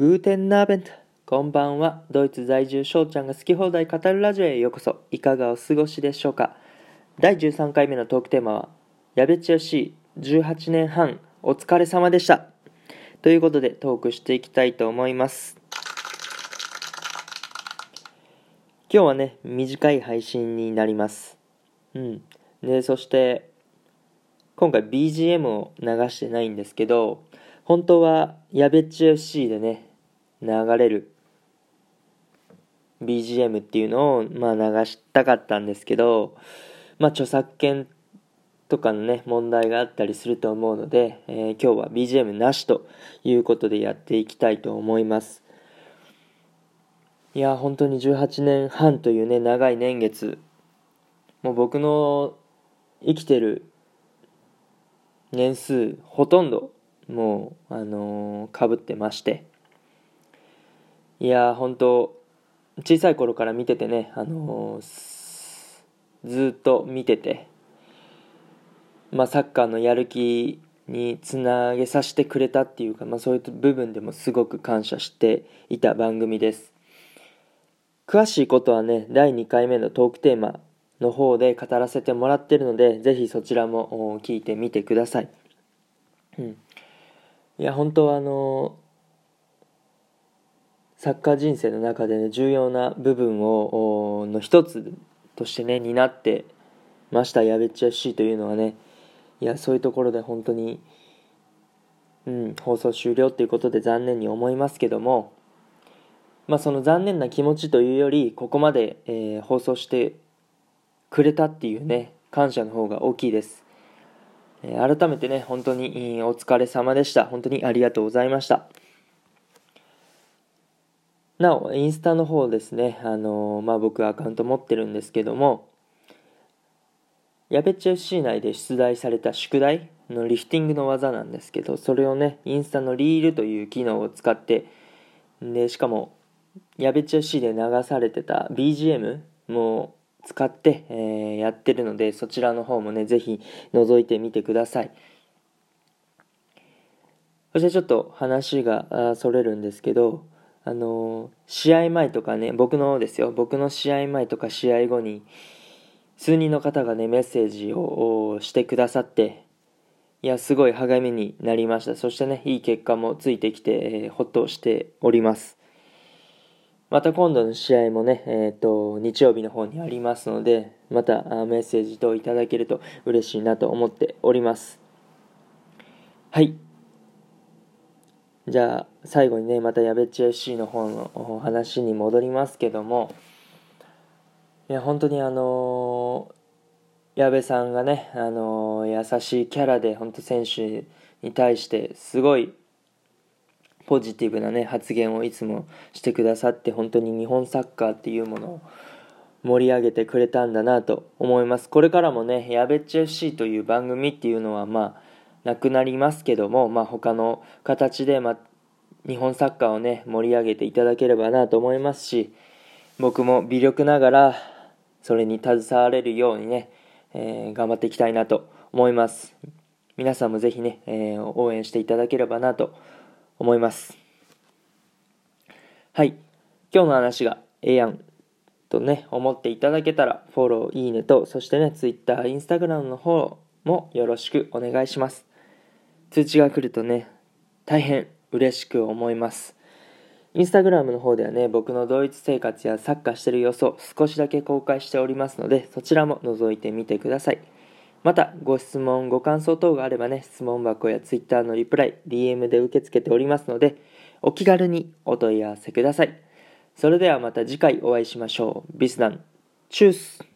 グーテンナーベント。こんばんは。ドイツ在住翔ちゃんが好き放題語るラジオへようこそ。いかがお過ごしでしょうか。第13回目のトークテーマはやべちよし18年半お疲れ様でした。ということでトークしていきたいと思います。今日はね短い配信になります。うん。でそして今回 BGM を流してないんですけど本当はやべっち FC でね流れる BGM っていうのを、まあ、流したかったんですけど、まあ、著作権とかのね問題があったりすると思うので、えー、今日は BGM なしということでやっていきたいと思いますいや本当に18年半というね長い年月もう僕の生きてる年数ほとんどもう、あのー、かぶってまして。いやー、本当小さい頃から見ててね、あのー、ずっと見てて、まあ、サッカーのやる気につなげさせてくれたっていうか、まあ、そういう部分でもすごく感謝していた番組です。詳しいことはね、第2回目のトークテーマの方で語らせてもらってるので、ぜひそちらも聞いてみてください。うん。いや本当はあのサッカー人生の中でね重要な部分をの一つとしてね担ってましたやべっち FC というのはねいやそういうところで本当に、うん、放送終了っていうことで残念に思いますけどもまあその残念な気持ちというよりここまで、えー、放送してくれたっていうね感謝の方が大きいですえ改めてね、本当にお疲れ様でした。本当にありがとうございました。なお、インスタの方ですね、あのー、まあ、僕アカウント持ってるんですけども、やべっち FC 内で出題された宿題のリフティングの技なんですけど、それをね、インスタのリールという機能を使って、で、しかも、やべっち FC で流されてた BGM も使って、えー、やってるので、そちらの方もね、ぜひ覗いてみてください。そしてちょっと話がそれるんですけど、あの、試合前とかね、僕のですよ、僕の試合前とか試合後に、数人の方がね、メッセージをしてくださって、いや、すごい励みになりました。そしてね、いい結果もついてきて、えー、ほっとしております。また今度の試合もね、えっ、ー、と、日曜日の方にありますので、またメッセージ等いただけると嬉しいなと思っております。はい。じゃあ、最後にね、またやべっち FC の方の話に戻りますけども、いや、本当にあのー、矢部さんがね、あのー、優しいキャラで、本当選手に対してすごいポジティブなね発言をいつもしてくださって本当に日本サッカーっていうものを盛り上げてくれたんだなと思います。これからもねやべっち FC という番組っていうのはまあなくなりますけども、まあ、他の形で、まあ、日本サッカーをね盛り上げていただければなと思いますし僕も微力ながらそれに携われるようにね、えー、頑張っていきたいなと思います皆さんもぜひね、えー、応援していただければなと思います。はい。今日の話がええやんとね、思っていただけたら、フォロー、いいねと、そしてね、Twitter、Instagram の方もよろしくお願いします。通知が来るとね、大変嬉しく思います。インスタグラムの方ではね、僕のドイツ生活やサッカーしてる様子を少しだけ公開しておりますので、そちらも覗いてみてください。また、ご質問、ご感想等があればね、質問箱や Twitter のリプライ、DM で受け付けておりますので、お気軽にお問い合わせください。それではまた次回お会いしましょう。ビスダン、チュース